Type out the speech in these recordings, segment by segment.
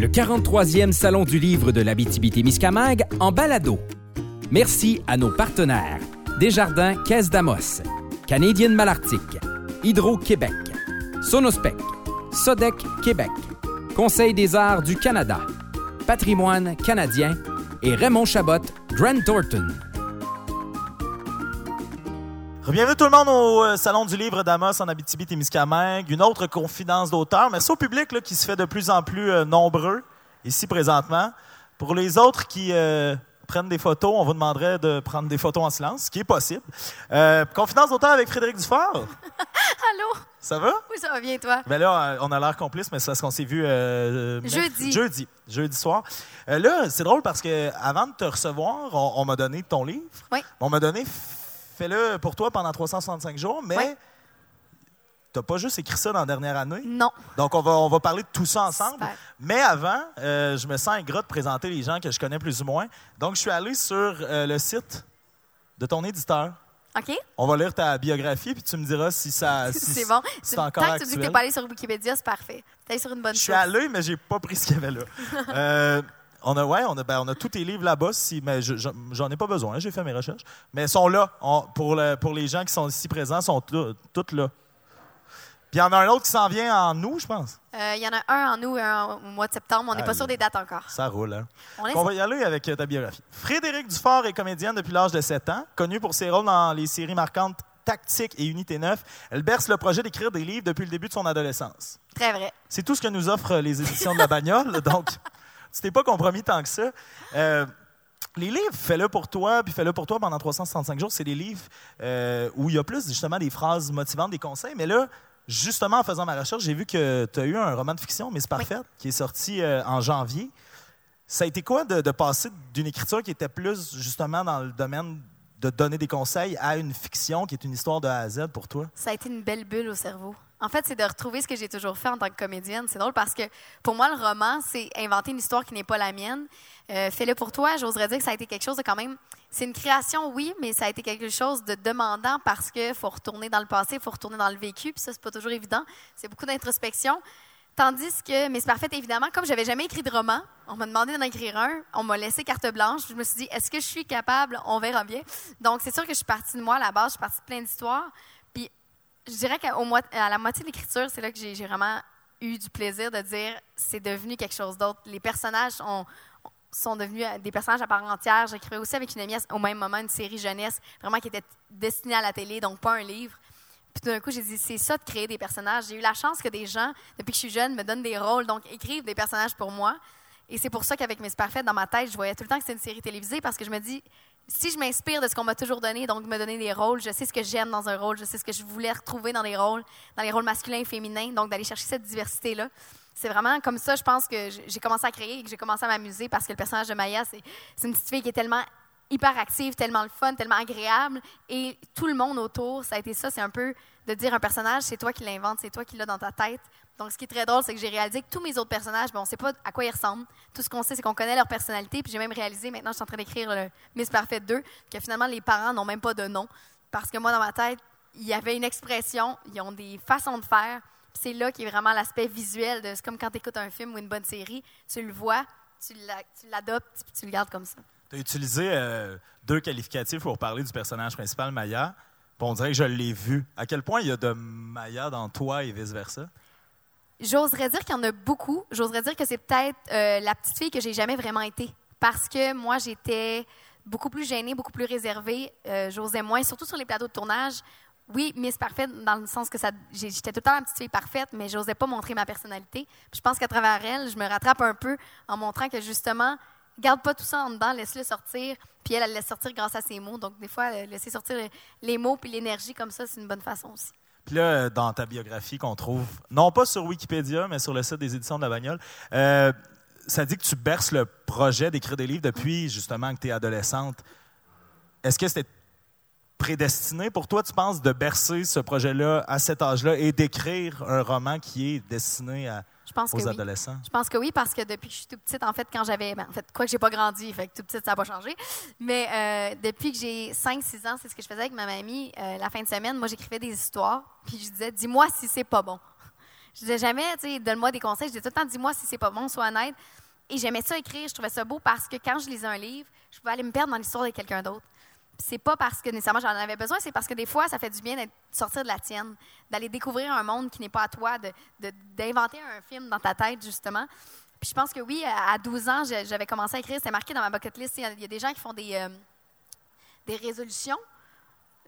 le 43e Salon du livre de l'Abitibi-Témiscamingue en balado. Merci à nos partenaires Desjardins Caisse d'Amos, Canadienne Malartic, Hydro-Québec, Sonospec, Sodec Québec, Conseil des arts du Canada, Patrimoine canadien et Raymond Chabot, Grant Thornton. Bienvenue tout le monde au euh, Salon du livre d'Amos en Abitibi-Témiscamingue. Une autre confidence d'auteur, mais c'est au public là, qui se fait de plus en plus euh, nombreux ici présentement. Pour les autres qui euh, prennent des photos, on vous demanderait de prendre des photos en silence, ce qui est possible. Euh, confidence d'auteur avec Frédéric Dufort. Allô? Ça va? Oui, ça va bien, toi? Ben là, on a l'air complice, mais c'est parce qu'on s'est vu euh, Jeudi. Jeudi. Jeudi soir. Là, c'est drôle parce que avant de te recevoir, on, on m'a donné ton livre. Oui. On m'a donné fais-le pour toi pendant 365 jours, mais Oui. t'as pas juste écrit ça dans la dernière année. Non. Donc, on va, on va parler de tout ça ensemble. Super. Mais avant, euh, je me sens ingrat de présenter les gens que je connais plus ou moins. Donc, je suis allé sur euh, le site de ton éditeur. OK? On va lire ta biographie, puis tu me diras si ça. si c'est bon. c'est Tu- encore Tant que tu dis que actuel. t'es pas allé sur Wikipédia, c'est parfait. T'es allé sur une bonne Je suis allé, mais j'ai pas pris ce qu'il y avait là. Euh, on a, ouais, on a, ben, on a tous tes livres là-bas, si, mais je- je- j'en ai pas besoin, hein, j'ai fait mes recherches. Mais ils sont là. On- pour, le- pour les gens qui sont ici présents, ils sont tous là. Puis il y en a un autre qui s'en vient en août, je pense. Euh, Il y en a un en août et un au mois de septembre. On n'est pas sûr des dates encore. Ça roule, hein? On On va y aller avec ta biographie. Frédéric Dufort est comédienne depuis l'âge de 7 ans, connue pour ses rôles dans les séries marquantes Tactique et Unité 9. Elle berce le projet d'écrire des livres depuis le début de son adolescence. très vrai. C'est tout ce que nous offrent les éditions de la bagnole, donc tu t'es pas compromis tant que ça. Euh, les livres, fais-le pour toi, puis fais-le pour toi pendant 365 jours, c'est des livres euh, où il y a plus justement des phrases motivantes, des conseils. Mais là, justement, en faisant ma recherche, j'ai vu que tu as eu un roman de fiction, Miss Parfaite, qui est sorti euh, en janvier. Ça a été quoi de, de passer d'une écriture qui était plus justement dans le domaine de donner des conseils à une fiction qui est une histoire de A à Z pour toi? Ça a été une belle bulle au cerveau. En fait, c'est de retrouver ce que j'ai toujours fait en tant que comédienne. C'est drôle parce que pour moi, le roman, c'est inventer une histoire qui n'est pas la mienne. Euh, Fais-le pour toi, j'oserais dire que ça a été quelque chose de quand même. C'est une création, oui, mais ça a été quelque chose de demandant parce qu'il faut retourner dans le passé, faut retourner dans le vécu, puis ça, c'est pas toujours évident. C'est beaucoup d'introspection. Tandis que Miss Parfaite, évidemment, comme j'avais jamais écrit de roman, on m'a demandé d'en écrire un, on m'a laissé carte blanche. Je me suis dit, est-ce que je suis capable? On verra bien. Donc, c'est sûr que je suis partie de moi à la base, je suis partie de plein d'histoires. Je dirais qu'à la moitié de l'écriture, c'est là que j'ai vraiment eu du plaisir de dire, c'est devenu quelque chose d'autre. Les personnages ont- sont devenus euh, des personnages à part entière. J'écrivais aussi avec une amie au même moment une série jeunesse, vraiment qui était destinée à la télé, donc pas un livre. Puis d'un coup, j'ai dit, c'est ça de créer des personnages. J'ai eu la chance que des gens, depuis que je suis jeune, me donnent des rôles, donc écrivent des personnages pour moi. Et c'est pour ça qu'avec Miss Parfaite, dans ma tête, je voyais tout le temps que c'était une série télévisée parce que je me dis, si je m'inspire de ce qu'on m'a toujours donné, donc me donner des rôles, je sais ce que j'aime dans un rôle, je sais ce que je voulais retrouver dans les rôles, dans les rôles masculins et féminins, donc d'aller chercher cette diversité-là. C'est vraiment comme ça, je pense que j'ai commencé à créer et que j'ai commencé à m'amuser parce que le personnage de Maya, c'est une petite fille qui est tellement hyper active, tellement le fun, tellement agréable. Et tout le monde autour, ça a été ça, c'est un peu de dire un personnage, c'est toi qui l'inventes, c'est toi qui l'as dans ta tête. Donc, ce qui est très drôle, c'est que j'ai réalisé que tous mes autres personnages, ben, on ne sait pas à quoi ils ressemblent. Tout ce qu'on sait, c'est qu'on connaît leur personnalité. Puis j'ai même réalisé, maintenant, je suis en train d'écrire le Miss Parfait 2, que finalement, les parents n'ont même pas de nom. Parce que moi, dans ma tête, il y avait une expression, ils ont des façons de faire. C'est là qui est vraiment l'aspect visuel c'est comme quand tu écoutes un film ou une bonne série, tu le vois, tu l'adoptes, puis tu le gardes comme ça. Tu as utilisé euh, deux qualificatifs pour parler du personnage principal, Maya. Puis on dirait que je l'ai vu. À quel point il y a de Maya dans toi et vice-versa? J'oserais dire qu'il y en a beaucoup. J'oserais dire que c'est peut-être euh, la petite fille que j'ai jamais vraiment été. Parce que moi, j'étais beaucoup plus gênée, beaucoup plus réservée. Euh, J'osais moins, surtout sur les plateaux de tournage. Oui, Miss Parfaite, dans le sens que j'étais tout le temps la petite fille parfaite, mais j'osais pas montrer ma personnalité. Je pense qu'à travers elle, je me rattrape un peu en montrant que justement, garde pas tout ça en dedans, laisse-le sortir. Puis elle, elle le laisse sortir grâce à ses mots. Donc des fois, euh, laisser sortir les mots puis l'énergie comme ça, c'est une bonne façon aussi. Là, euh, dans ta biographie qu'on trouve, non pas sur Wikipédia, mais sur le site des éditions de la Bagnole, euh, ça dit que tu berces le projet d'écrire des livres depuis justement que tu es adolescente. Est-ce que c'était prédestiné pour toi, tu penses, de bercer ce projet-là à cet âge-là et d'écrire un roman qui est destiné à, Je pense que aux oui. adolescents? Je pense que oui, parce que depuis que je suis toute petite, en fait, quand j'avais. ben, en fait, quoi que j'ai pas grandi, fait que toute petite, ça n'a pas changé. Mais euh, depuis que j'ai 5-6 ans, c'est ce que je faisais avec ma mamie. euh, la fin de semaine, moi, j'écrivais des histoires, puis je disais, dis-moi si c'est pas bon. Je disais jamais, tu sais, donne-moi des conseils. Je disais tout le temps, dis-moi si c'est pas bon, sois honnête. Et j'aimais ça écrire, je trouvais ça beau parce que quand je lisais un livre, je pouvais aller me perdre dans l'histoire de quelqu'un d'autre. C'est pas parce que nécessairement j'en avais besoin, c'est parce que des fois, ça fait du bien de sortir de la tienne, d'aller découvrir un monde qui n'est pas à toi, d'inventer un film dans ta tête, justement. Puis je pense que oui, à 12 ans, j'avais commencé à écrire, c'était marqué dans ma bucket list. Il y a des gens qui font des, euh, des résolutions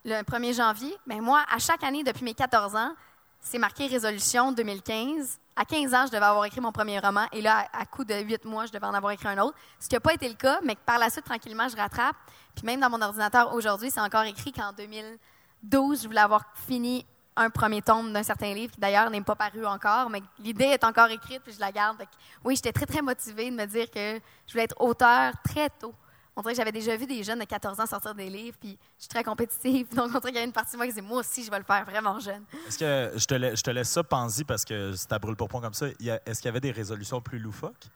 le 1er janvier. Mais moi, à chaque année, depuis mes 14 ans, c'est marqué résolution 2015. À 15 ans, je devais avoir écrit mon premier roman. Et là, à, coup de 8 mois, je devais en avoir écrit un autre. Ce qui n'a pas été le cas, mais que par la suite, tranquillement, je rattrape. Puis même dans mon ordinateur aujourd'hui, c'est encore écrit qu'en 2012, je voulais avoir fini un premier tome d'un certain livre, qui d'ailleurs n'est pas paru encore, mais l'idée est encore écrite, puis je la garde. oui, j'étais très, très motivée de me dire que je voulais être auteur très tôt. On dirait que j'avais déjà vu des jeunes de 14 ans sortir des livres, puis je suis très compétitive. Donc, on dirait qu'il y a une partie de moi qui dit, moi aussi, je vais le faire vraiment jeune. Est-ce que je te, laisse, je te laisse ça, Pansy, parce que c'est à brûle pour point comme ça. Est-ce qu'il y avait des résolutions plus loufoques?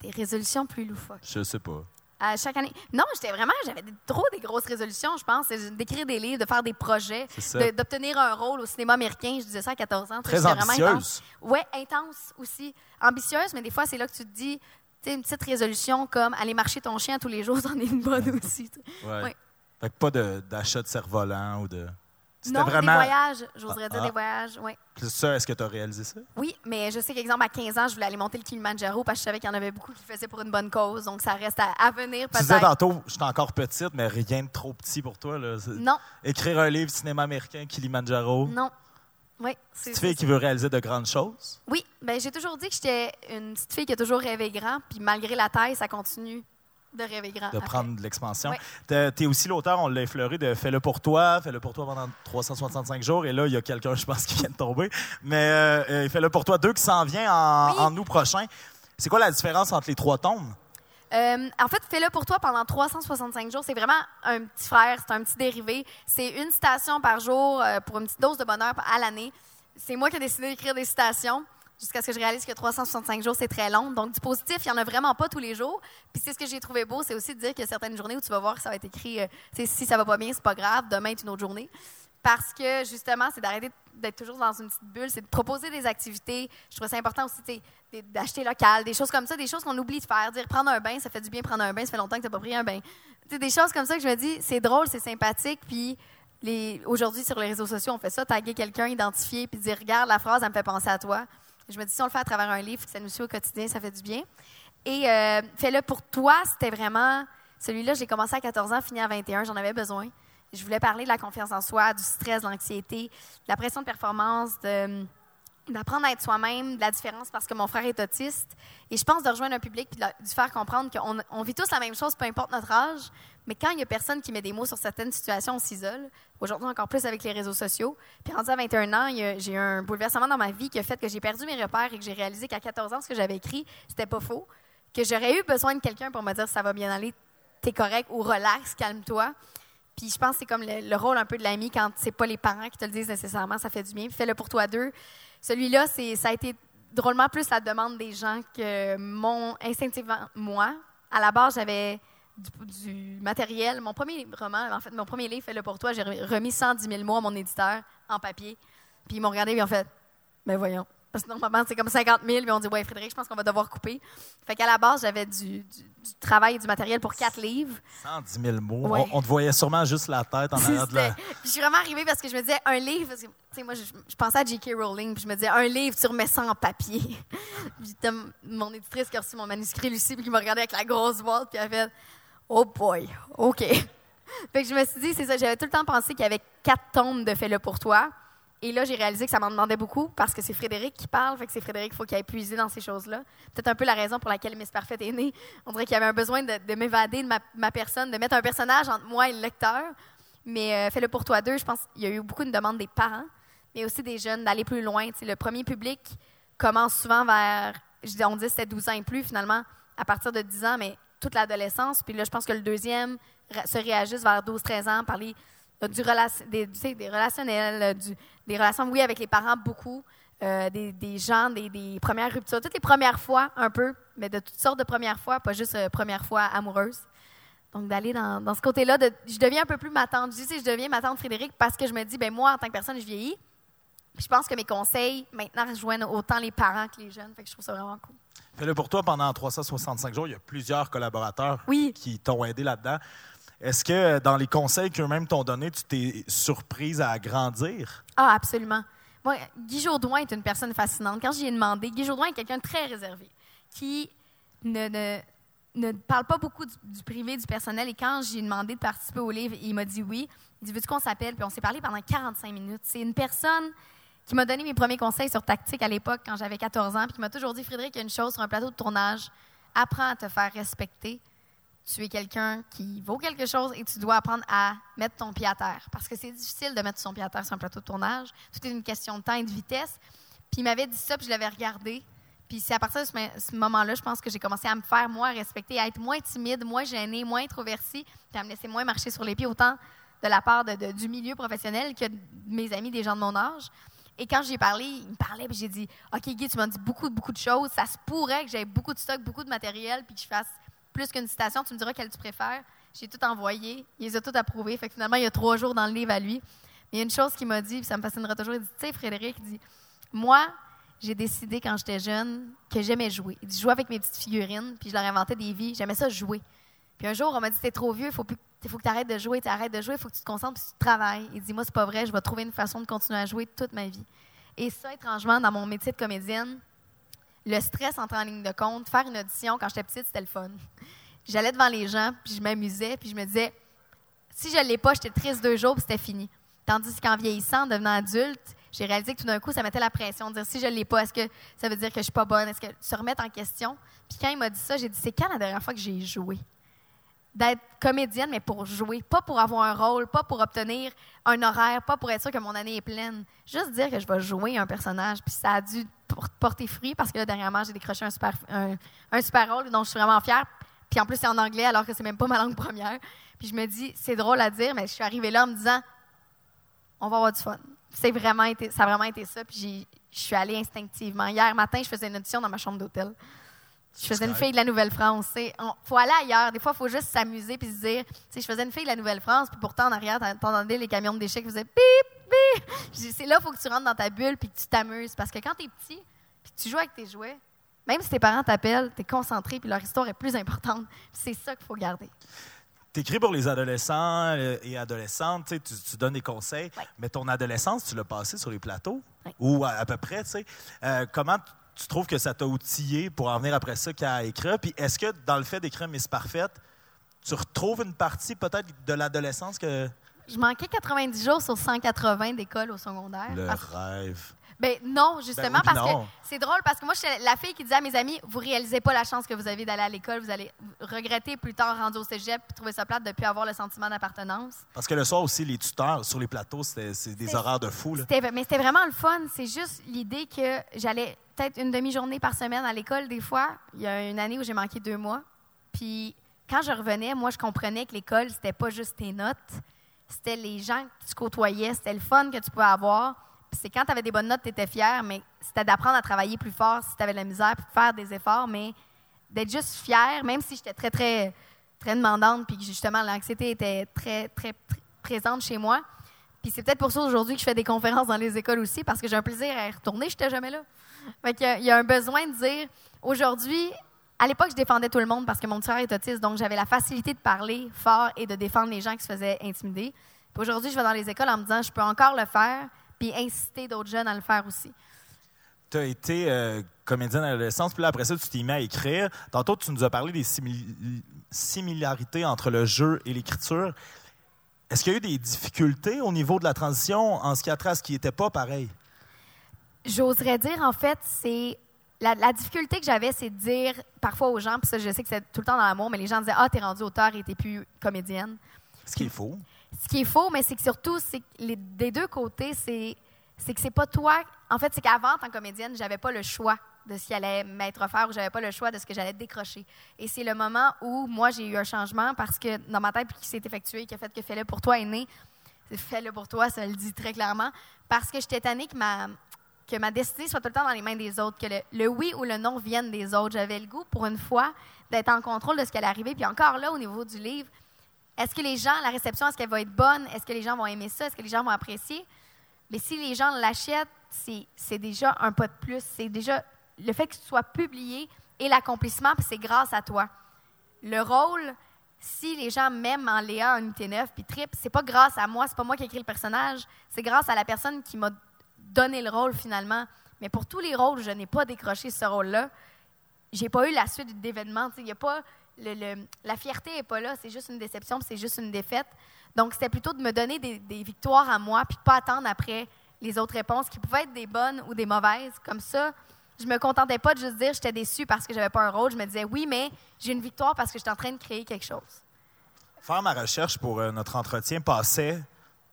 Des résolutions plus loufoques? Je sais pas. À chaque année. Non, j'étais vraiment, j'avais trop des grosses résolutions, je pense. D'écrire des livres, de faire des projets, d'obtenir un rôle au cinéma américain. Je disais ça à 14 ans. Très ambitieuse. Oui, intense aussi. Ambitieuse, mais des fois, c'est là que tu te dis, une petite résolution comme aller marcher ton chien tous les jours, c'en est une bonne aussi. Ouais. Fait que pas d'achat de, cerf-volant ou de. Non, vraiment... des voyages, j'oserais dire ah. des voyages, oui. Ça, est-ce que tu as réalisé ça? Oui, mais je sais qu'exemple, à 15 ans, je voulais aller monter le Kilimanjaro parce que je savais qu'il y en avait beaucoup qui le faisaient pour une bonne cause. Donc, ça reste à, venir peut-être. Tu disais tantôt, je suis encore petite, mais rien de trop petit pour toi. Là. Non. Écrire un livre cinéma américain, Kilimanjaro. Non. Oui, c'est Petite fille qui veut réaliser de grandes choses? Oui, ben j'ai toujours dit que j'étais une petite fille qui a toujours rêvé grand, puis malgré la taille, ça continue de rêver grand. De prendre de l'expansion. Tu es aussi l'auteur, on l'a effleuré, de Fais-le pour toi, Fais-le pour toi pendant 365 jours. Et là, il y a quelqu'un, je pense, qui vient de tomber. Mais euh, euh, Fais-le pour toi 2 qui s'en vient en, en août prochain. C'est quoi la différence entre les trois tomes? Euh, en fait, fais-le pour toi pendant 365 jours. C'est vraiment un petit frère, c'est un petit dérivé. C'est une citation par jour euh, pour une petite dose de bonheur à l'année. C'est moi qui ai décidé d'écrire des citations jusqu'à ce que je réalise que 365 jours, c'est très long. Donc, du positif, il n'y en a vraiment pas tous les jours. Puis, c'est ce que j'ai trouvé beau, c'est aussi de dire qu'il y a certaines journées où tu vas voir que ça va être écrit euh, si ça va pas bien, c'est pas grave, demain est une autre journée. Parce que, justement, c'est d'arrêter d'être toujours dans une petite bulle, c'est de proposer des activités. Je trouve ça important aussi d'acheter local, des choses comme ça, des choses qu'on oublie de faire. Dire prendre un bain, ça fait du bien prendre un bain, ça fait longtemps que tu n'as pas pris un bain. des choses comme ça que je me dis, c'est drôle, c'est sympathique, puis aujourd'hui sur les réseaux sociaux, on fait ça, taguer quelqu'un, identifier, puis dire regarde la phrase, elle me fait penser à toi. Je me dis si on le fait à travers un livre, ça nous suit au quotidien, ça fait du bien. Et euh, fais-le pour toi, c'était vraiment celui-là, j'ai commencé à 14 ans, fini à 21, j'en avais besoin. Je voulais parler de la confiance en soi, du stress, de l'anxiété, de la pression de performance, d'apprendre à être soi-même, de la différence parce que mon frère est autiste. Et je pense de rejoindre un public et de lui faire comprendre qu'on on vit tous la même chose, peu importe notre âge. Mais quand il n'y a personne qui met des mots sur certaines situations, on s'isole. Aujourd'hui, encore plus avec les réseaux sociaux. Puis rendu à 21 ans, j'ai eu un bouleversement dans ma vie qui a fait que j'ai perdu mes repères et que j'ai réalisé qu'à 14 ans, ce que j'avais écrit, c'était pas faux. Que j'aurais eu besoin de quelqu'un pour me dire ça va bien aller, t'es correct ou relax, calme-toi. Puis je pense que c'est comme le, rôle un peu de l'ami quand c'est pas les parents qui te le disent nécessairement, ça fait du bien. Fais-le pour toi deux. Celui-là, ça a été drôlement plus la demande des gens que mon instinctivement moi. À la base, j'avais du, matériel. Mon premier roman, en fait, mon premier livre, Fais-le pour toi, j'ai remis 110 000 mots à mon éditeur en papier. Puis ils m'ont regardé et ils ont fait, ben voyons. Parce que normalement, c'est comme 50 000, puis on dit, ouais, Frédéric, je pense qu'on va devoir couper. Fait qu'à la base, j'avais du, travail et du matériel pour quatre livres. 110 000 mots. On, te voyait sûrement juste la tête en arrière de la. je suis vraiment arrivée parce que je me disais, un livre, parce que, moi, je, pensais à J.K. Rowling, puis je me disais, un livre, tu remets ça en papier. puis mon éditrice qui a reçu mon manuscrit, Lucie, puis qui m'a regardé avec la grosse boîte, puis elle a fait, oh boy, OK. fait que je me suis dit, c'est ça, j'avais tout le temps pensé qu'il y avait quatre tomes de Fais-le pour toi. Et là, j'ai réalisé que ça m'en demandait beaucoup parce que c'est Frédéric qui parle, fait que c'est Frédéric qu'il faut qu'il aille puiser dans ces choses-là. Peut-être un peu la raison pour laquelle Miss Parfaite est née. On dirait qu'il y avait un besoin de, m'évader de ma, personne, de mettre un personnage entre moi et le lecteur. Mais euh, Fais-le pour toi deux, je pense qu'il y a eu beaucoup de demandes des parents, mais aussi des jeunes d'aller plus loin. le premier public commence souvent vers, on dit c'était 12 ans et plus finalement, à partir de 10 ans, mais toute l'adolescence. Puis là, je pense que le deuxième se réagisse vers 12-13 ans, parler du des, des relationnels, euh, du, des relations, oui, avec les parents, beaucoup. Euh, des, des, gens, des, des, premières ruptures, toutes les premières fois, un peu, mais de toutes sortes de premières fois, pas juste euh, première fois amoureuse. Donc, d'aller dans, dans, ce côté-là, je deviens un peu plus ma tante. Je dis, je deviens ma tante Frédéric parce que je me dis, ben moi, en tant que personne, je vieillis. je pense que mes conseils, maintenant, rejoignent autant les parents que les jeunes. Fait que je trouve ça vraiment cool. Fais-le pour toi pendant 365 jours. Il y a plusieurs collaborateurs Oui. qui t'ont aidé là-dedans. Est-ce que euh, dans les conseils qu'eux-mêmes t'ont donnés, tu t'es surprise à grandir? Ah, absolument. Moi, Guy Jourdouin est une personne fascinante. Quand j'y ai demandé, Guy Jourdouin est quelqu'un de très réservé, qui ne, ne, ne parle pas beaucoup du, du privé, du personnel. Et quand j'ai demandé de participer au livre, il m'a dit oui. Il dit Veux-tu qu'on s'appelle? Puis on s'est parlé pendant 45 minutes. C'est une personne qui m'a donné mes premiers conseils sur tactique à l'époque, quand j'avais 14 ans, puis qui m'a toujours dit Frédéric, il y a une chose sur un plateau de tournage, apprends à te faire respecter. Tu es quelqu'un qui vaut quelque chose et tu dois apprendre à mettre ton pied à terre. Parce que c'est difficile de mettre son pied à terre sur un plateau de tournage. Tout est une question de temps et de vitesse. Puis il m'avait dit ça, puis je l'avais regardé. Puis c'est à partir de ce, moment-là, je pense que j'ai commencé à me faire, moi, respecter, à être moins timide, moins gênée, moins introvertie, puis à me laisser moins marcher sur les pieds, autant de la part du milieu professionnel que de mes amis, des gens de mon âge. Et quand j'ai parlé, il me parlait, puis j'ai dit OK, Guy, tu m'as dit beaucoup, beaucoup de choses. Ça se pourrait que j'aie beaucoup de stock, beaucoup de matériel, puis que je fasse plus qu'une citation. Tu me diras quelle tu préfères. J'ai tout envoyé. Il les a tout approuvés. Fait que finalement, il y a trois jours dans le livre à lui. Mais il y a une chose qu'il m'a dit, puis ça me fascinera toujours. Il dit Tu sais, Frédéric, il dit Moi, j'ai décidé quand j'étais jeune que j'aimais jouer. Il dit Je jouais avec mes petites figurines, puis je leur inventais des vies. J'aimais ça jouer. Puis un jour, on m'a dit T'es trop vieux, il faut, faut que tu arrêtes de jouer, tu arrêtes de jouer, il faut que tu te concentres, puis tu travailles. Il dit Moi, c'est pas vrai, je vais trouver une façon de continuer à jouer toute ma vie. Et ça, étrangement, dans mon métier de comédienne, le stress entre en ligne de compte, faire une audition quand j'étais petite, c'était le fun. J'allais devant les gens, puis je m'amusais, puis je me disais si je ne l'ai pas, j'étais triste deux jours, puis c'était fini. Tandis qu'en vieillissant, en devenant adulte, j'ai réalisé que tout d'un coup, ça mettait la pression de dire si je ne l'ai pas, est-ce que ça veut dire que je suis pas bonne? Est-ce que se remettre en question? Puis quand il m'a dit ça, j'ai dit c'est quand la dernière fois que j'ai joué? D'être comédienne, mais pour jouer, pas pour avoir un rôle, pas pour obtenir un horaire, pas pour être sûr que mon année est pleine. Juste dire que je vais jouer un personnage. Puis ça a dû porter fruit parce que là, dernièrement, j'ai décroché un super, un, super rôle dont je suis vraiment fière. Puis en plus, c'est en anglais alors que c'est même pas ma langue première. Puis je me dis, c'est drôle à dire, mais je suis arrivée là en me disant, on va avoir du fun. C'est vraiment ça a vraiment été ça. Puis je suis allée instinctivement. Hier matin, je faisais une audition dans ma chambre d'hôtel. Je faisais une fille de la Nouvelle-France. Il faut aller ailleurs. Des fois, il faut juste s'amuser puis se dire. tu sais, Je faisais une fille de la Nouvelle-France, puis pourtant, en arrière, t'en- t'entendais les camions de déchets qui faisaient bip, bip. Je dis, C'est là, il faut que tu rentres dans ta bulle puis que tu t'amuses. Parce que quand tu es petit puis que tu joues avec tes jouets, même si tes parents t'appellent, tu es concentré puis leur histoire est plus importante. C'est ça qu'il faut garder. Tu écris pour les adolescents euh, et adolescentes, tu, donnes des conseils, Ouais. mais ton adolescence, tu l'as passée sur les plateaux, Ouais. ou à, à peu près, tu sais. Euh, comment tu trouves que ça t'a outillé pour en venir après ça qu'à écrire? Puis est-ce que dans le fait d'écrire Miss Parfaite, tu retrouves une partie peut-être de l'adolescence que... Je manquais 90 jours sur 180 d'école au secondaire. Le Parce- rêve. Ben non, justement, Ben oui, puis parce non. que c'est drôle, parce que moi, j'étais la fille qui disait à mes amis, vous réalisez pas la chance que vous avez d'aller à l'école, vous allez regretter plus tard rendu au cégep, puis trouver ça plate de plus avoir le sentiment d'appartenance. Parce que le soir aussi, les tuteurs sur les plateaux, c'était c'est des horaires de fou. Là. Mais c'était vraiment le fun. C'est juste l'idée que j'allais peut-être une demi-journée par semaine à l'école des fois. Il y a une année où j'ai manqué deux mois. Puis quand je revenais, moi, je comprenais que l'école, c'était pas juste tes notes. C'était les gens que tu côtoyais. C'était le fun que tu pouvais avoir. Puis c'est quand tu avais des bonnes notes, tu étais fier, mais c'était d'apprendre à travailler plus fort si tu avais de la misère, puis de faire des efforts, mais d'être juste fier, même si j'étais très, très, très demandante, puis justement, l'anxiété était très, très, très présente chez moi. Puis c'est peut-être pour ça aujourd'hui que je fais des conférences dans les écoles aussi, parce que j'ai un plaisir à y retourner. Je n'étais jamais là. Fait il y a un besoin de dire, aujourd'hui, à l'époque, je défendais tout le monde parce que mon frère est autiste, donc j'avais la facilité de parler fort et de défendre les gens qui se faisaient intimider. Aujourd'hui, je vais dans les écoles en me disant, je peux encore le faire, puis inciter d'autres jeunes à le faire aussi. Tu as été euh, comédienne à l'adolescence, puis là, après ça, tu t'es mis à écrire. Tantôt, tu nous as parlé des simili- similarités entre le jeu et l'écriture. Est-ce qu'il y a eu des difficultés au niveau de la transition en ce qui a trait à ce qui n'était pas pareil? J'oserais dire, en fait, c'est. La, la difficulté que j'avais, c'est de dire parfois aux gens, puis ça, je sais que c'est tout le temps dans l'amour, mais les gens disaient Ah, t'es rendue auteur et t'es plus comédienne. Ce qui est faux. Ce qui est faux, mais c'est que surtout, c'est les, des deux côtés, c'est, c'est que c'est pas toi. En fait, c'est qu'avant, en tant que comédienne, j'avais pas le choix de ce qui allait m'être offert ou j'avais pas le choix de ce que j'allais décrocher. Et c'est le moment où moi, j'ai eu un changement parce que dans ma tête, puis qui s'est effectué, qui a fait que Fais-le pour toi est né. Fais-le pour toi, ça le dit très clairement. Parce que j'étais tannée que ma, que ma destinée soit tout le temps dans les mains des autres, que le, oui ou le non viennent des autres. J'avais le goût, pour une fois, d'être en contrôle de ce qui allait arriver. Puis encore là, au niveau du livre, est-ce que les gens, la réception, est-ce qu'elle va être bonne? Est-ce que les gens vont aimer ça? Est-ce que les gens vont apprécier? Mais si les gens l'achètent c'est déjà un pas de plus. C'est déjà le fait que tu sois publié et l'accomplissement, puis c'est grâce à toi. Le rôle, si les gens m'aiment en Léa, en UT9, puis trip, c'est pas grâce à moi, c'est pas moi qui ai écrit le personnage, c'est grâce à la personne qui m'a donné le rôle finalement. Mais pour tous les rôles, je n'ai pas décroché ce rôle-là. J'ai pas eu la suite d'événements. Il y a pas la fierté n'est pas là, c'est juste une déception, c'est juste une défaite. Donc, c'était plutôt de me donner des, victoires à moi, puis pas attendre après les autres réponses qui pouvaient être des bonnes ou des mauvaises. Comme ça, je me contentais pas de juste dire j'étais déçue parce que j'avais pas un rôle. Je me disais oui, mais j'ai une victoire parce que j'étais en train de créer quelque chose. Faire ma recherche pour euh, notre entretien passait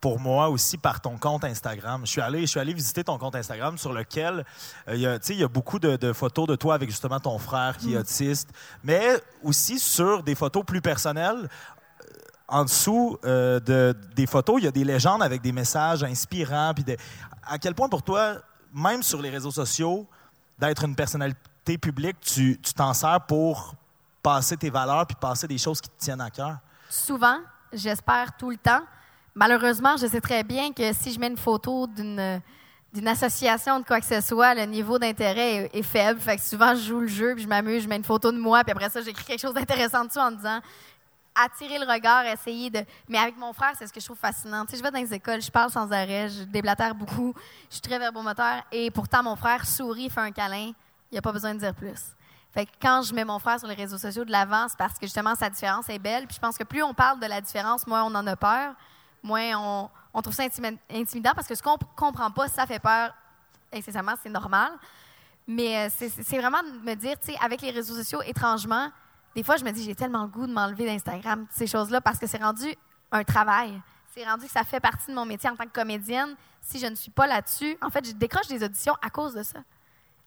pour moi aussi par ton compte Instagram. Je suis allé, je suis allé visiter ton compte Instagram sur lequel euh, il y a, beaucoup de, photos de toi avec justement ton frère qui est mm. autiste, mais aussi sur des photos plus personnelles. Euh, en dessous de, des photos, il y a des légendes avec des messages inspirants. Puis à quel point pour toi, même sur les réseaux sociaux, d'être une personnalité publique, tu t'en sers pour passer tes valeurs puis passer des choses qui te tiennent à cœur? Souvent, j'espère tout le temps. Malheureusement, je sais très bien que si je mets une photo d'une association de quoi que ce soit, le niveau d'intérêt est, faible. Fait que souvent, je joue le jeu, puis je m'amuse, je mets une photo de moi, puis après ça, j'écris quelque chose d'intéressant dessus en disant attirer le regard, essayer de. Mais avec mon frère, c'est ce que je trouve fascinant. Tu sais, je vais dans les écoles, je parle sans arrêt, je déblatère beaucoup, je suis très verbomoteur, et pourtant, mon frère sourit, fait un câlin. Il n'y a pas besoin de dire plus. Fait que quand je mets mon frère sur les réseaux sociaux de l'avant, c'est parce que justement, sa différence est belle. Puis je pense que plus on parle de la différence, moins on en a peur, moins on, trouve ça intimidant, parce que ce qu'on ne comprend pas, ça fait peur. Incessamment, c'est normal. Mais euh, c'est vraiment de me dire, tu sais, avec les réseaux sociaux, étrangement, des fois, je me dis, j'ai tellement le goût de m'enlever d'Instagram, ces choses-là, parce que c'est rendu un travail. C'est rendu que ça fait partie de mon métier en tant que comédienne. Si je ne suis pas là-dessus, en fait, je décroche des auditions à cause de ça.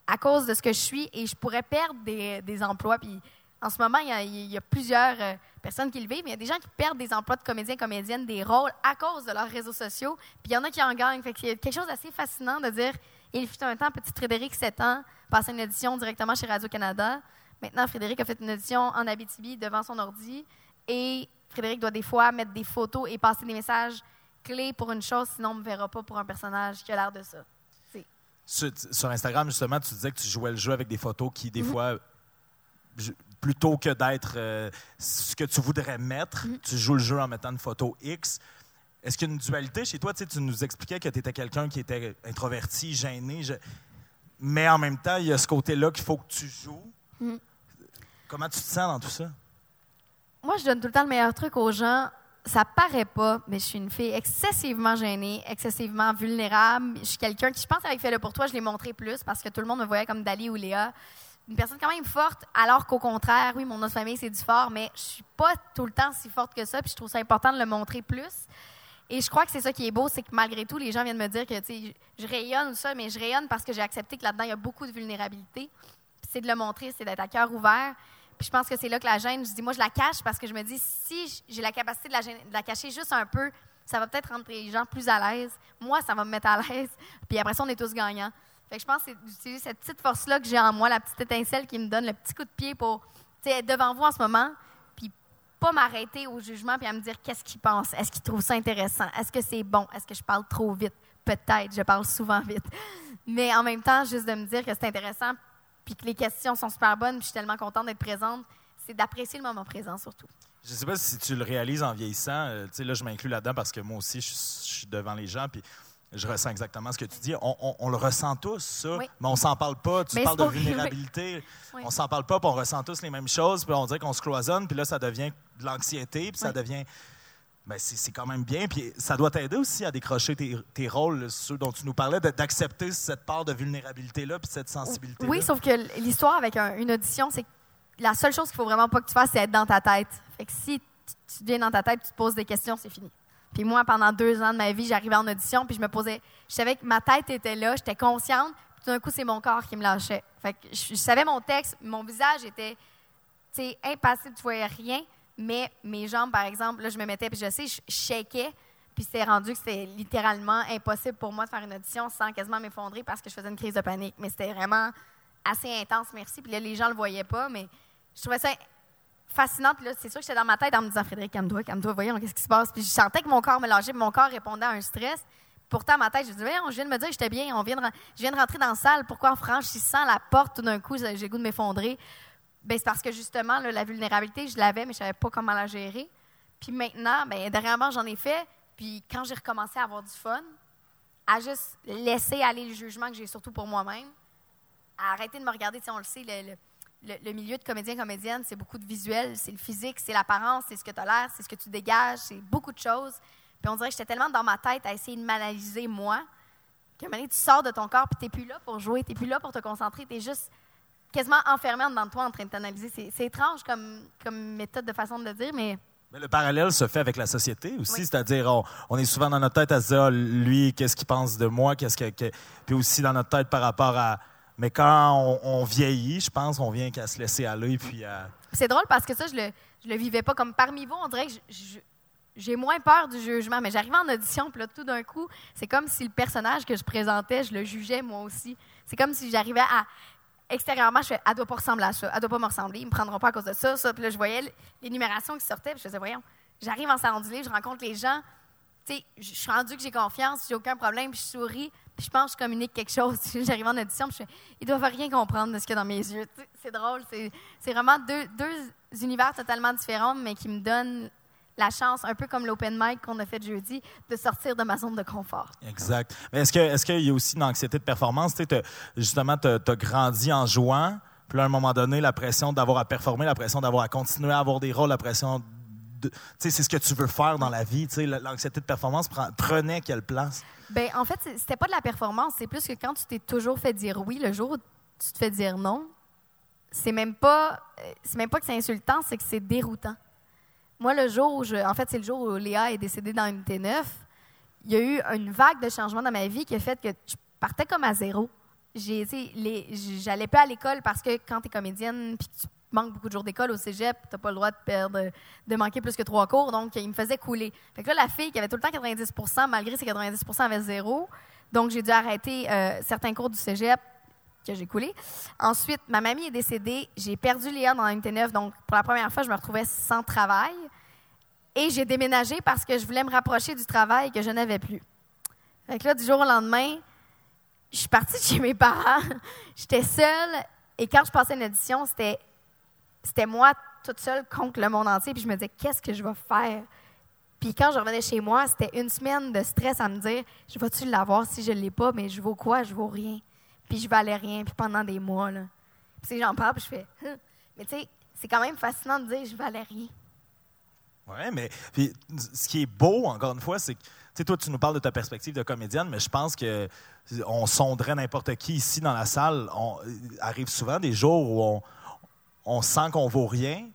À cause de ce que je suis et je pourrais perdre des, des emplois. Puis en ce moment, il y a, il y a plusieurs euh, personnes qui le vivent, mais il y a des gens qui perdent des emplois de comédiens, comédiennes, des rôles à cause de leurs réseaux sociaux. Puis il y en a qui en gagnent. Fait c'est quelque chose d'assez fascinant de dire il fut un temps, petit Frédéric, 7 ans, passait une édition directement chez Radio-Canada. Maintenant, Frédéric a fait une audition en Abitibi devant son ordi et Frédéric doit des fois mettre des photos et passer des messages clés pour une chose, sinon on ne me verra pas pour un personnage qui a l'air de ça. Sur, Instagram, justement, tu disais que tu jouais le jeu avec des photos qui, des mhm. fois, plutôt que d'être euh, ce que tu voudrais mettre, mhm. tu joues le jeu en mettant une photo X. Est-ce qu'il y a une dualité chez toi? Tu, nous expliquais que tu étais quelqu'un qui était introverti, gêné, mais en même temps, il y a ce côté-là qu'il faut que tu joues. Mm. Comment tu te sens dans tout ça? Moi, je donne tout le temps le meilleur truc aux gens. Ça paraît pas, mais je suis une fille excessivement gênée, excessivement vulnérable. Je suis quelqu'un qui, je pense, avec Fais-le pour toi, je l'ai montré plus parce que tout le monde me voyait comme Dali ou Léa. Une personne quand même forte, alors qu'au contraire, oui, mon autre famille, c'est du fort, mais je suis pas tout le temps si forte que ça, puis je trouve ça important de le montrer plus. Et je crois que c'est ça qui est beau, c'est que malgré tout, les gens viennent me dire que je rayonne ou ça, mais je rayonne parce que j'ai accepté que là-dedans, il y a beaucoup de vulnérabilité c'est de le montrer, c'est d'être à cœur ouvert. Puis je pense que c'est là que la gêne, je dis, moi, je la cache parce que je me dis, si j'ai la capacité de la, cacher juste un peu, ça va peut-être rendre les gens plus à l'aise. Moi, ça va me mettre à l'aise. Puis après ça, on est tous gagnants. Fait que je pense que c'est d'utiliser cette petite force-là que j'ai en moi, la petite étincelle qui me donne le petit coup de pied pour être devant vous en ce moment, puis pas m'arrêter au jugement puis à me dire qu'est-ce qu'ils pensent? Est-ce qu'ils trouvent ça intéressant? Est-ce que c'est bon? Est-ce que je parle trop vite? Peut-être, je parle souvent vite. Mais en même temps, juste de me dire que c'est intéressant puis que les questions sont super bonnes, puis je suis tellement contente d'être présente, c'est d'apprécier le moment présent surtout. Je ne sais pas si tu le réalises en vieillissant. Euh, là, je m'inclus là-dedans parce que moi aussi, je, suis devant les gens, puis je ressens exactement ce que tu dis. On, le ressent tous, ça, mais on s'en parle pas. Tu parles de vulnérabilité. On s'en parle pas, puis on ressent tous les mêmes choses, puis on dirait qu'on se cloisonne, puis là, ça devient de l'anxiété, puis ça devient ben c'est quand même bien. Puis ça doit t'aider aussi à décrocher tes, rôles, ceux dont tu nous parlais, d'accepter cette part de vulnérabilité-là puis cette sensibilité-là. Oui, sauf que l'histoire avec une audition, c'est que la seule chose qu'il faut vraiment pas que tu fasses, c'est être dans ta tête. Fait que si tu viens dans ta tête, tu te poses des questions, c'est fini. Puis moi, pendant deux ans de ma vie, j'arrivais en audition, puis je me posais, je savais que ma tête était là, j'étais consciente, puis tout d'un coup, c'est mon corps qui me lâchait. Fait que je, savais mon texte, mon visage était, tu sais, impassible, tu voyais rien, mais mes jambes, par exemple, là, je me mettais, puis je sais, je shakais, puis c'était rendu que c'était littéralement impossible pour moi de faire une audition sans quasiment m'effondrer parce que je faisais une crise de panique. Mais c'était vraiment assez intense, merci. Puis là, les gens le voyaient pas, mais je trouvais ça fascinant. Puis là, c'est sûr que j'étais dans ma tête en me disant, Frédéric, calme-toi, calme-toi, voyons, qu'est-ce qui se passe? Puis je sentais que mon corps me mon corps répondait à un stress. pourtant, ma tête, je me disais, je viens de me dire que j'étais bien, on vient de, je viens de rentrer dans la salle, pourquoi en franchissant la porte, tout d'un coup, j'ai goût de m'effondrer? Ben, c'est parce que justement, la vulnérabilité, je l'avais, mais je ne savais pas comment la gérer. Puis maintenant, ben, dernièrement, j'en ai fait. Puis quand j'ai recommencé à avoir du fun, à juste laisser aller le jugement que j'ai surtout pour moi-même, à arrêter de me regarder, si on le sait, le, le, milieu de comédien-comédienne, c'est beaucoup de visuel, c'est le physique, c'est l'apparence, c'est ce que tu as l'air, c'est ce que tu dégages, c'est beaucoup de choses. Puis on dirait que j'étais tellement dans ma tête à essayer de m'analyser moi, que maintenant tu sors de ton corps, puis tu n'es plus là pour jouer, tu n'es plus là pour te concentrer, tu es juste quasiment enfermé en dedans de toi en train de t'analyser. C'est étrange comme, comme méthode de façon de le dire, mais. Mais le parallèle se fait avec la société aussi, c'est-à-dire on, est souvent dans notre tête à se dire ah, lui, qu'est-ce qu'il pense de moi, qu'est-ce que, puis aussi dans notre tête par rapport à mais quand on, vieillit, je pense qu'on vient qu'à se laisser aller puis C'est drôle parce que ça je le je le vivais pas comme parmi vous, on dirait que j'ai moins peur du jugement, mais j'arrivais en audition, puis là, tout d'un coup, c'est comme si le personnage que je présentais, je le jugeais moi aussi. C'est comme si j'arrivais à extérieurement, je fais, elle doit pas ressembler à ça, elle doit pas me ressembler, ils me prendront pas à cause de ça, ça. Puis là, je voyais l'énumération qui sortait, puis je faisais, voyons, j'arrive en salon du je rencontre les gens, tu sais, je suis rendu que j'ai confiance, j'ai aucun problème, puis je souris, je pense que je communique quelque chose. J'arrive en audition, puis je doivent rien comprendre de ce qu'il y a dans mes yeux. C'est drôle, c'est vraiment deux, univers totalement différents, mais qui me donnent la chance, un peu comme l'open mic qu'on a fait jeudi, de sortir de ma zone de confort. Exact. Est-ce qu'il y a aussi une anxiété de performance? Justement, tu as, grandi en jouant, puis à un moment donné, la pression d'avoir à performer, la pression d'avoir à continuer à avoir des rôles, la pression c'est ce que tu veux faire dans la vie. L'anxiété de performance prenait quelle place? Ben, en fait, c'était pas de la performance. C'est plus que quand tu t'es toujours fait dire oui, le jour où tu te fais dire non, c'est même pas, euh, c'est même pas que c'est insultant, c'est que c'est déroutant. Moi, le jour où je. En fait, c'est le jour où Léa est décédée dans une T9. Il y a eu une vague de changements dans ma vie qui a fait que je partais comme à zéro. J'allais pas à l'école parce que quand tu es comédienne puis tu manques beaucoup de jours d'école au cégep, tu n'as pas le droit de perdre, de manquer plus que trois cours. Donc, il me faisait couler. Fait que là, la fille qui avait tout le temps 90 malgré ses 90 avait zéro. Donc, j'ai dû arrêter euh, certains cours du cégep que j'ai coulé. Ensuite, ma mamie est décédée. J'ai perdu Léa dans une T9. Donc, pour la première fois, je me retrouvais sans travail. Et j'ai déménagé parce que je voulais me rapprocher du travail que je n'avais plus. Fait que là, du jour au lendemain, je suis partie de chez mes parents. J'étais seule. Et quand je passais une édition, c'était, c'était moi toute seule contre le monde entier. Puis je me disais, qu'est-ce que je vais faire? Puis quand je revenais chez moi, c'était une semaine de stress à me dire, je vais-tu l'avoir si je ne l'ai pas, mais je vaux quoi? Je vaux rien puis je valais rien, puis pendant des mois, là. Puis j'en parle, puis je fais, hein? mais tu sais, c'est quand même fascinant de dire je valais rien. Oui, mais puis, ce qui est beau, encore une fois, c'est que, tu sais, toi, tu nous parles de ta perspective de comédienne, mais je pense que on sonderait n'importe qui ici dans la salle. On, arrive souvent des jours où on, on sent qu'on vaut rien,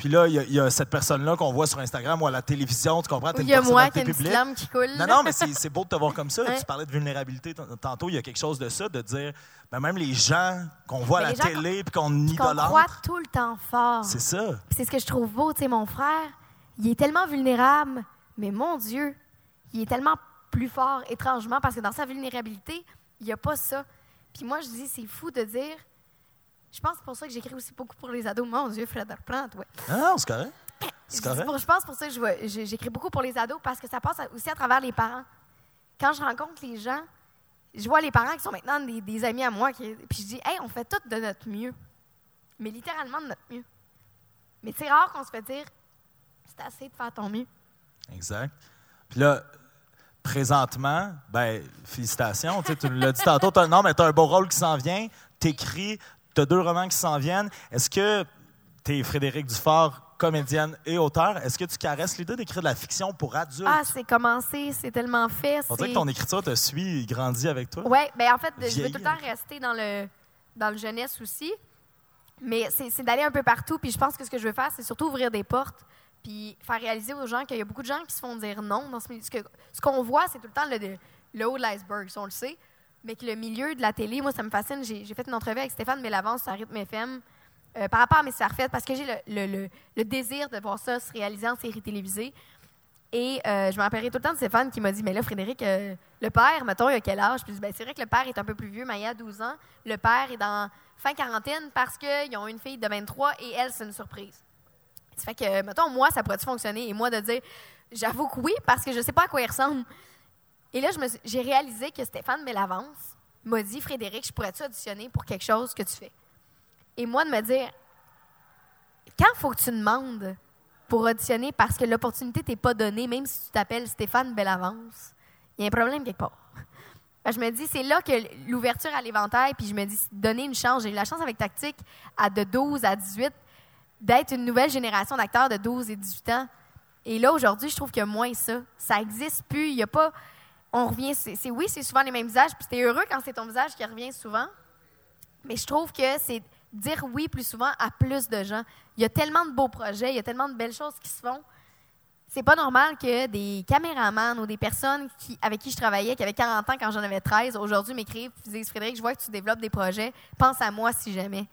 puis là, il y, a cette personne-là qu'on voit sur Instagram ou à la télévision, tu comprends? Il y a moi qui a une qui coule. Non, non, mais c'est beau de te voir comme ça. Tu parlais de vulnérabilité tantôt. Il y a quelque chose de ça, de dire, ben même les gens qu'on voit à la télé puis qu'on idolâtre. croit tout le temps fort. C'est ça. C'est ce que je trouve beau. Tu sais, mon frère, il est tellement vulnérable, mais mon Dieu, il est tellement plus fort, étrangement, parce que dans sa vulnérabilité, il n'y a pas ça. Puis moi, je dis, c'est fou de dire, je pense pour ça que j'écris aussi beaucoup pour les ados. Mon Dieu, Fred ouais. Ah non, c'est correct. C'est correct. Je pense pour ça que j'écris beaucoup pour les ados parce que ça passe aussi à travers les parents. Quand je rencontre les gens, je vois les parents qui sont maintenant des, amis à moi, qui, puis je dis, hey, on fait tout de notre mieux. Mais littéralement de notre mieux. Mais c'est rare qu'on se fait dire, c'est assez de faire ton mieux. Exact. Puis là, présentement, ben félicitations. Tu l'as dit tantôt, non, mais tu as un beau rôle qui s'en vient. Tu écris, tu as deux romans qui s'en viennent. Est-ce que tu es Frédéric Dufort, comédienne et auteur? Est-ce que tu caresses l'idée d'écrire de la fiction pour adultes? Ah, c'est commencé, c'est tellement fait. On dirait que ton écriture te suit, grandit avec toi. Oui, bien en fait, je veux tout le temps rester dans le, dans le jeunesse aussi. Mais c'est d'aller un peu partout. Puis je pense que ce que je veux faire, c'est surtout ouvrir des portes. Puis faire réaliser aux gens qu'il y a beaucoup de gens qui se font dire non dans ce Ce qu'on voit, c'est tout le temps le, le haut de l'iceberg, on le sait. Mais que le milieu de la télé, moi, ça me fascine. J'ai fait une entrevue avec Stéphane Mélavance sur Rythme FM euh, par rapport à mes faites parce que j'ai le, désir de voir ça se réaliser en série télévisée. Et euh, je me rappellerai tout le temps de Stéphane qui m'a dit Mais là, Frédéric, euh, le père, mettons, il a quel âge? Puis ben, c'est vrai que le père est un peu plus vieux, mais il a 12 ans. Le père est dans fin quarantaine parce qu'ils ont une fille de 23 et elle, c'est une surprise. Ça fait que, mettons, moi, ça pourrait fonctionner? Et moi, de dire J'avoue que oui, parce que je sais pas à quoi il ressemble Et là, j'ai réalisé que Stéphane Bellavance m'a dit Frédéric, je pourrais-tu auditionner pour quelque chose que tu fais? Et moi, de me dire quand faut que tu demandes pour auditionner parce que l'opportunité t'est pas donnée, même si tu t'appelles Stéphane Bellavance, il y a un problème quelque part. Ben, je me dis, c'est là que l'ouverture à l'éventail, puis je me dis, donner une chance. J'ai eu la chance avec Tactique, à de 12 à 18, d'être une nouvelle génération d'acteurs de 12 et 18 ans. Et là, aujourd'hui, je trouve a moins ça. Ça n'existe plus. Il y a pas. On revient. C'est, c'est- oui, c'est souvent les mêmes visages, puis t'es heureux quand c'est ton visage qui revient souvent. Mais je trouve que c'est dire oui plus souvent à plus de gens. Il y a tellement de beaux projets, il y a tellement de belles choses qui se font. C'est pas normal que des caméramans ou des personnes qui, avec qui je travaillais, qui avaient 40 ans quand j'en avais 13, aujourd'hui m'écrivent et disent Frédéric, je vois que tu développes des projets, pense à moi si jamais.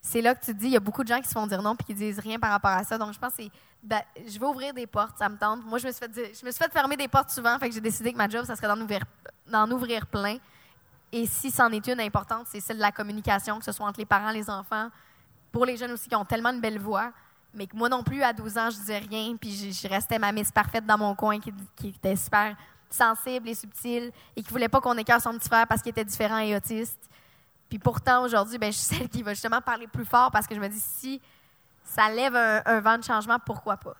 C'est là que tu te dis, il y a beaucoup de gens qui se font dire non puis qui disent rien par rapport à ça. Donc je pense que c'est, ben, je vais ouvrir des portes, ça me tente. Moi, je me suis fait, fermer des portes souvent, fait que j'ai décidé que ma job, ça serait d'en ouvrir, plein. Et si c'en est une importante, c'est celle de la communication, que ce soit entre les parents, les enfants, pour les jeunes aussi qui ont tellement une belle voix, mais que moi non plus, à 12 ans, je disais rien, puis je, restais ma miss parfaite dans mon coin qui, qui était super sensible et subtile et qui voulait pas qu'on écœure son petit frère parce qu'il était différent et autiste. Puis pourtant, aujourd'hui, ben, je suis celle qui va justement parler plus fort parce que je me dis, si ça lève un, un vent de changement, pourquoi pas?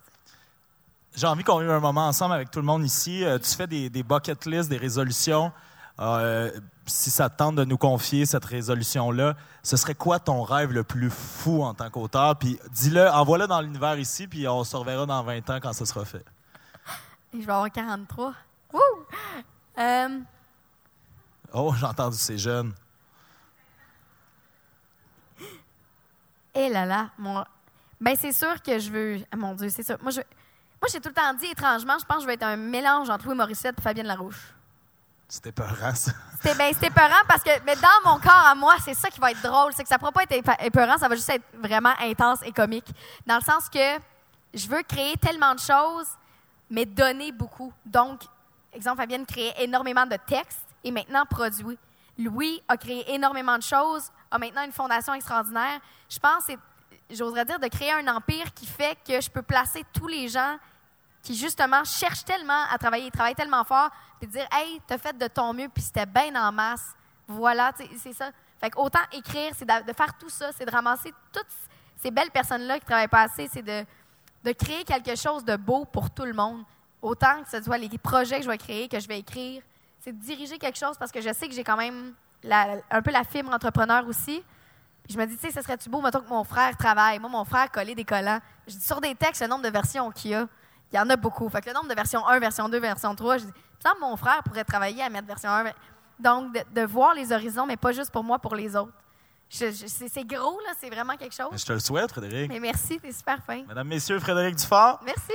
J'ai envie qu'on vive un moment ensemble avec tout le monde ici. Euh, tu fais des, des bucket lists, des résolutions. Euh, si ça te tente de nous confier cette résolution-là, ce serait quoi ton rêve le plus fou en tant qu'auteur? Puis dis-le, envoie-le dans l'univers ici, puis on se reverra dans 20 ans quand ce sera fait. Je vais avoir 43. Wouh! Euh, Oh, j'ai entendu ces jeunes. Eh là là, mon... ben c'est sûr que je veux. ah, mon Dieu, c'est sûr. Moi, je... Moi, j'ai tout le temps dit, étrangement, je pense que je vais être un mélange entre Louis Morissette et Fabienne Larouche. C'était peurant, ça. C'était ben, c'était épeurant parce que mais dans mon corps à moi, c'est ça qui va être drôle. C'est que ça ne pourra pas être épe- épeurant, ça va juste être vraiment intense et comique. Dans le sens que je veux créer tellement de choses, mais donner beaucoup. Donc, exemple, Fabienne créait énormément de textes et maintenant produit. Louis a créé énormément de choses, a maintenant une fondation extraordinaire. Je pense, c'est- j'oserais dire, de créer un empire qui fait que je peux placer tous les gens qui justement cherchent tellement à travailler, ils travaillent tellement fort, puis dire Hey, t'as fait de ton mieux, puis c'était bien en masse. Voilà, c'est ça. Fait autant écrire, c'est de, faire tout ça, c'est de ramasser toutes ces belles personnes-là qui travaillent pas assez, c'est de, de créer quelque chose de beau pour tout le monde. Autant que ce soit les projets que je vais créer, que je vais écrire, c'est de diriger quelque chose parce que je sais que j'ai quand même un peu la fibre entrepreneur aussi. Je me dis, tu sais, ce serait-tu beau, mettons, que mon frère travaille? Moi, mon frère collait des collants. Je dis, sur des textes, le nombre de versions qu'il y a, il y en a beaucoup. Fait que le nombre de version 1, version 2, version 3, je dis, que mon frère pourrait travailler à mettre version 1. ver- Donc, de, de voir les horizons, mais pas juste pour moi, pour les autres. C'est gros, là, c'est vraiment quelque chose. Je te le souhaite, Frédéric. Mais merci, t'es super fin. Mesdames, Messieurs, Frédéric Dufort. Merci.